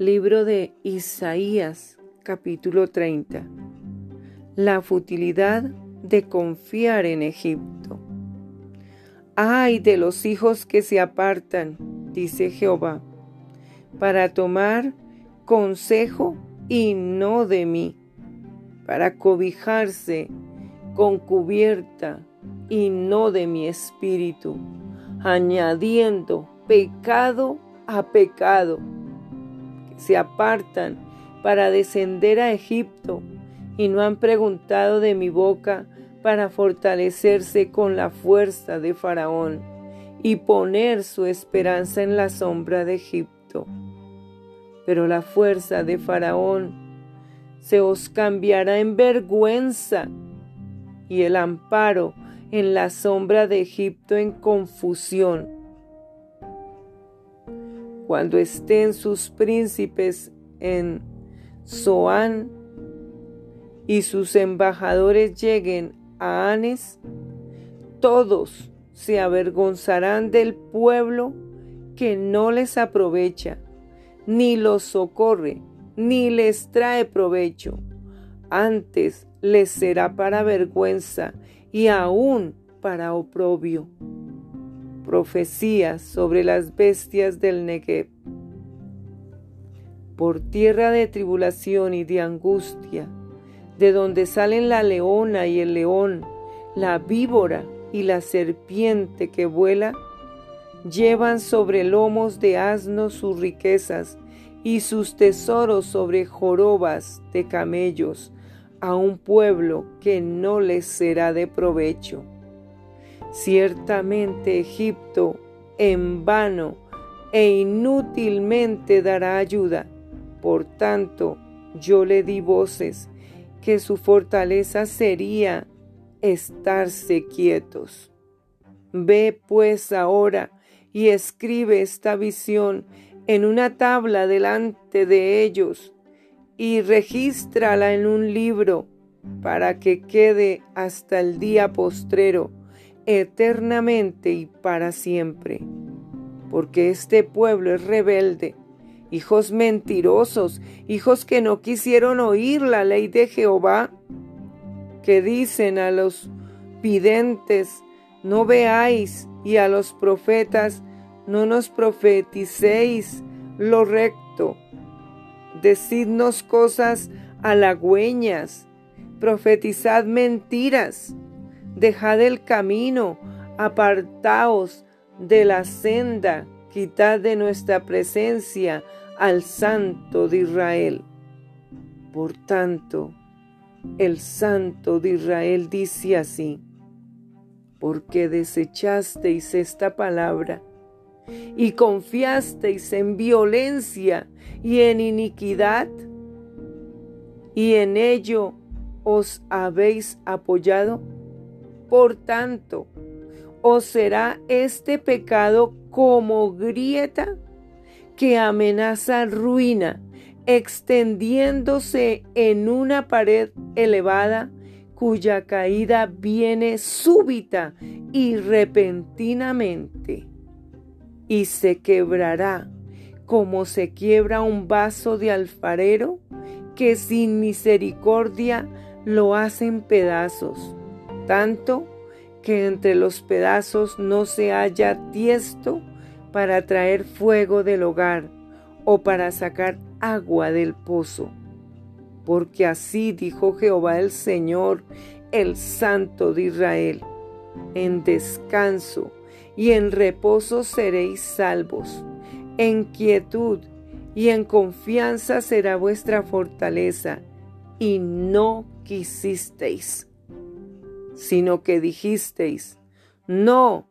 Libro de Isaías, capítulo 30. La futilidad de confiar en Egipto. Ay de los hijos que se apartan, dice Jehová, para tomar consejo y no de mí, para cobijarse con cubierta y no de mi espíritu, añadiendo pecado a pecado se apartan para descender a Egipto y no han preguntado de mi boca para fortalecerse con la fuerza de Faraón y poner su esperanza en la sombra de Egipto. Pero la fuerza de Faraón se os cambiará en vergüenza y el amparo en la sombra de Egipto en confusión cuando estén sus príncipes en Zoán y sus embajadores lleguen a Anes, todos se avergonzarán del pueblo que no les aprovecha, ni los socorre, ni les trae provecho. Antes les será para vergüenza y aún para oprobio profecías sobre las bestias del Negev. Por tierra de tribulación y de angustia, de donde salen la leona y el león, la víbora y la serpiente que vuela, llevan sobre lomos de asnos sus riquezas y sus tesoros sobre jorobas de camellos a un pueblo que no les será de provecho. Ciertamente Egipto en vano e inútilmente dará ayuda. Por tanto, yo le di voces que su fortaleza sería estarse quietos. Ve pues ahora y escribe esta visión en una tabla delante de ellos y regístrala en un libro para que quede hasta el día postrero eternamente y para siempre. Porque este pueblo es rebelde, hijos mentirosos, hijos que no quisieron oír la ley de Jehová, que dicen a los videntes, no veáis, y a los profetas, no nos profeticéis lo recto. Decidnos cosas halagüeñas, profetizad mentiras dejad el camino, apartaos de la senda, quitad de nuestra presencia al Santo de Israel. Por tanto, el Santo de Israel dice así, porque desechasteis esta palabra y confiasteis en violencia y en iniquidad, y en ello os habéis apoyado, por tanto, os será este pecado como grieta que amenaza ruina, extendiéndose en una pared elevada cuya caída viene súbita y repentinamente, y se quebrará como se quiebra un vaso de alfarero que sin misericordia lo hacen pedazos tanto que entre los pedazos no se haya tiesto para traer fuego del hogar o para sacar agua del pozo. Porque así dijo Jehová el Señor, el Santo de Israel, en descanso y en reposo seréis salvos, en quietud y en confianza será vuestra fortaleza, y no quisisteis sino que dijisteis, no,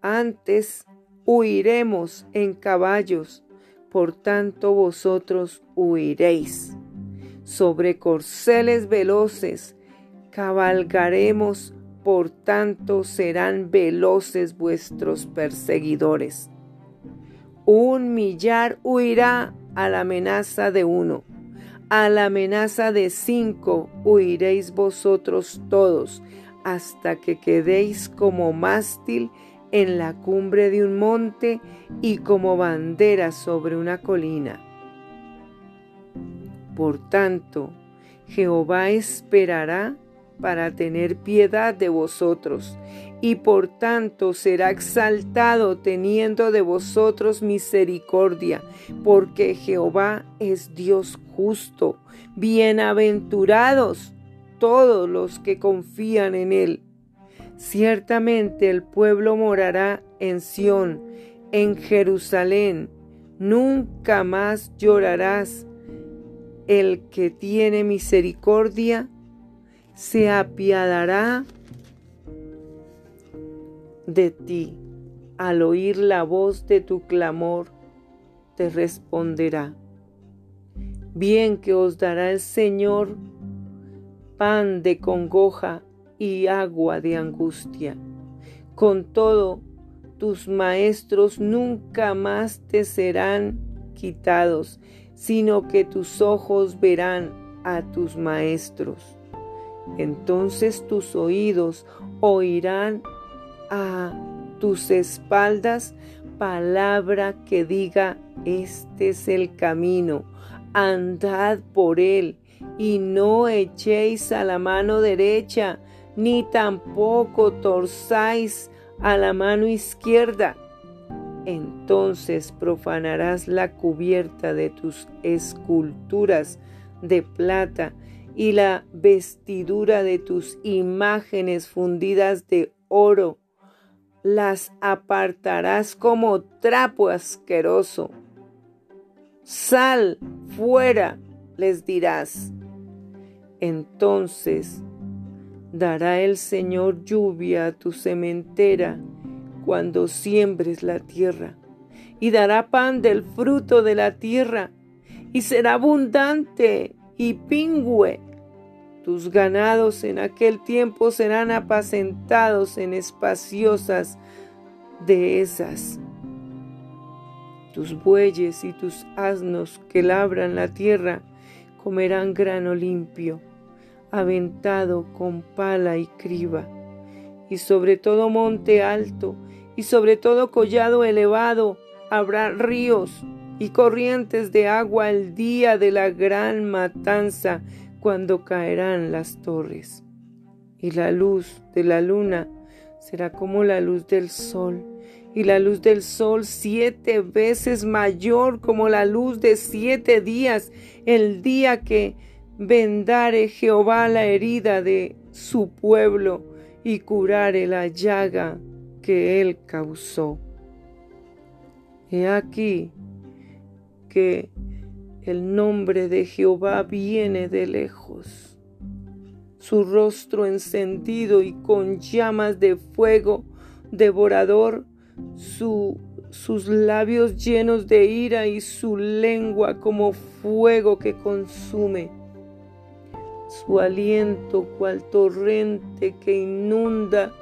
antes huiremos en caballos, por tanto vosotros huiréis. Sobre corceles veloces cabalgaremos, por tanto serán veloces vuestros perseguidores. Un millar huirá a la amenaza de uno, a la amenaza de cinco huiréis vosotros todos, hasta que quedéis como mástil en la cumbre de un monte y como bandera sobre una colina. Por tanto, Jehová esperará para tener piedad de vosotros, y por tanto será exaltado teniendo de vosotros misericordia, porque Jehová es Dios justo. Bienaventurados todos los que confían en él. Ciertamente el pueblo morará en Sión, en Jerusalén. Nunca más llorarás. El que tiene misericordia se apiadará de ti. Al oír la voz de tu clamor, te responderá. Bien que os dará el Señor pan de congoja y agua de angustia. Con todo, tus maestros nunca más te serán quitados, sino que tus ojos verán a tus maestros. Entonces tus oídos oirán a tus espaldas palabra que diga, este es el camino, andad por él, y no echéis a la mano derecha, ni tampoco torzáis a la mano izquierda. Entonces profanarás la cubierta de tus esculturas de plata y la vestidura de tus imágenes fundidas de oro. Las apartarás como trapo asqueroso. Sal fuera, les dirás. Entonces dará el Señor lluvia a tu sementera cuando siembres la tierra, y dará pan del fruto de la tierra, y será abundante y pingüe. Tus ganados en aquel tiempo serán apacentados en espaciosas dehesas. Tus bueyes y tus asnos que labran la tierra comerán grano limpio, aventado con pala y criba, y sobre todo monte alto, y sobre todo collado elevado, habrá ríos y corrientes de agua el día de la gran matanza, cuando caerán las torres. Y la luz de la luna será como la luz del sol, y la luz del sol siete veces mayor como la luz de siete días, el día que vendare Jehová la herida de su pueblo y curare la llaga que él causó. He aquí que el nombre de Jehová viene de lejos. Su rostro encendido y con llamas de fuego devorador sus labios llenos de ira y su lengua como fuego que consume. Su aliento cual torrente que inunda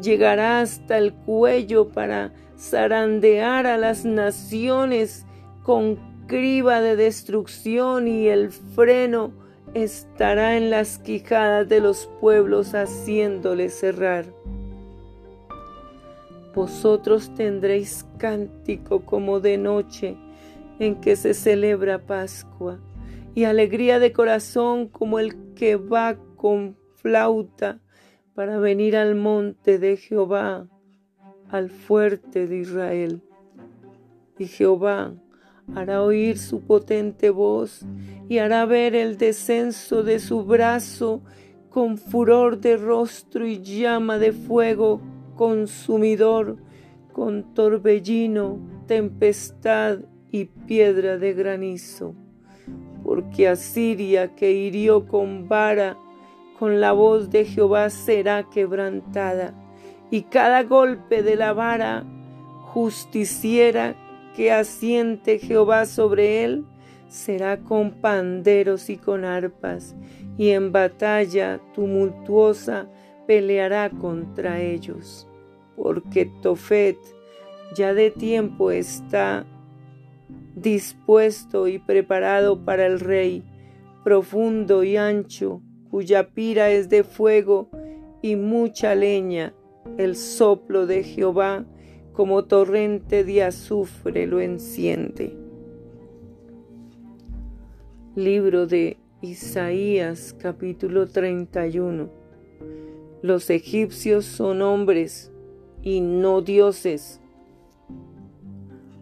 llegará hasta el cuello para zarandear a las naciones con criba de destrucción y el freno estará en las quijadas de los pueblos haciéndoles cerrar. Vosotros tendréis cántico como de noche en que se celebra Pascua, y alegría de corazón como el que va con flauta para venir al monte de Jehová, al fuerte de Israel. Y Jehová hará oír su potente voz y hará ver el descenso de su brazo con furor de rostro y llama de fuego consumidor, con torbellino, tempestad y piedra de granizo. Porque Asiria que hirió con vara, con la voz de Jehová será quebrantada, y cada golpe de la vara justiciera que asiente Jehová sobre él, será con panderos y con arpas, y en batalla tumultuosa peleará contra ellos porque Tofet ya de tiempo está dispuesto y preparado para el rey, profundo y ancho, cuya pira es de fuego y mucha leña, el soplo de Jehová como torrente de azufre lo enciende. Libro de Isaías capítulo 31. Los egipcios son hombres y no dioses.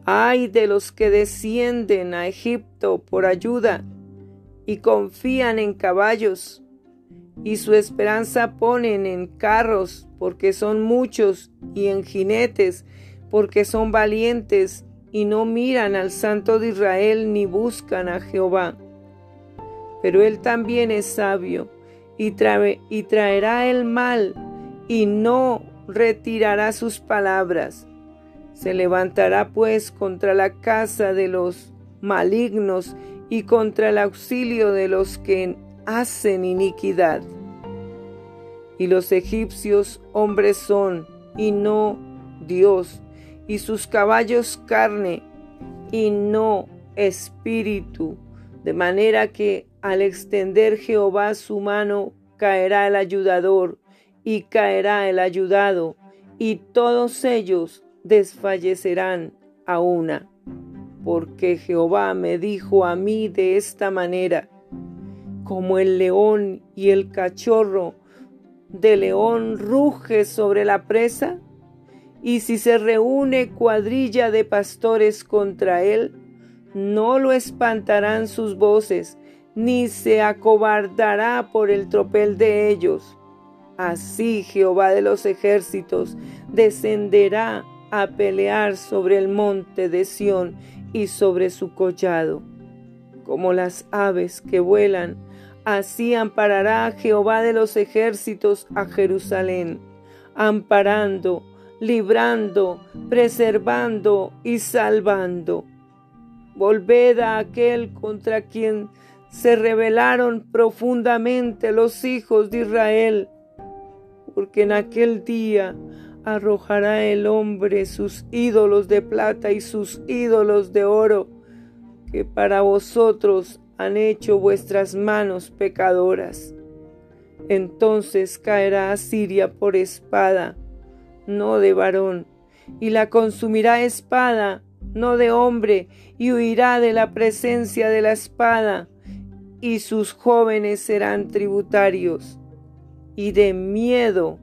Ay de los que descienden a Egipto por ayuda y confían en caballos y su esperanza ponen en carros porque son muchos y en jinetes porque son valientes y no miran al Santo de Israel ni buscan a Jehová. Pero Él también es sabio y, y traerá el mal y no retirará sus palabras. Se levantará pues contra la casa de los malignos y contra el auxilio de los que hacen iniquidad. Y los egipcios hombres son y no Dios, y sus caballos carne y no espíritu, de manera que al extender Jehová su mano caerá el ayudador y caerá el ayudado, y todos ellos desfallecerán a una. Porque Jehová me dijo a mí de esta manera, como el león y el cachorro de león ruge sobre la presa, y si se reúne cuadrilla de pastores contra él, no lo espantarán sus voces, ni se acobardará por el tropel de ellos. Así Jehová de los ejércitos descenderá a pelear sobre el monte de Sión y sobre su collado. Como las aves que vuelan, así amparará Jehová de los ejércitos a Jerusalén, amparando librando, preservando y salvando. Volved a aquel contra quien se rebelaron profundamente los hijos de Israel, porque en aquel día arrojará el hombre sus ídolos de plata y sus ídolos de oro, que para vosotros han hecho vuestras manos pecadoras. Entonces caerá Asiria por espada, no de varón, y la consumirá espada, no de hombre, y huirá de la presencia de la espada, y sus jóvenes serán tributarios, y de miedo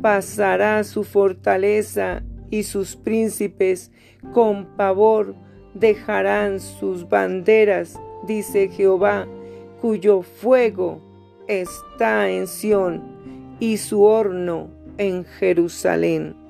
pasará su fortaleza, y sus príncipes con pavor dejarán sus banderas, dice Jehová, cuyo fuego está en Sión, y su horno en Jerusalén.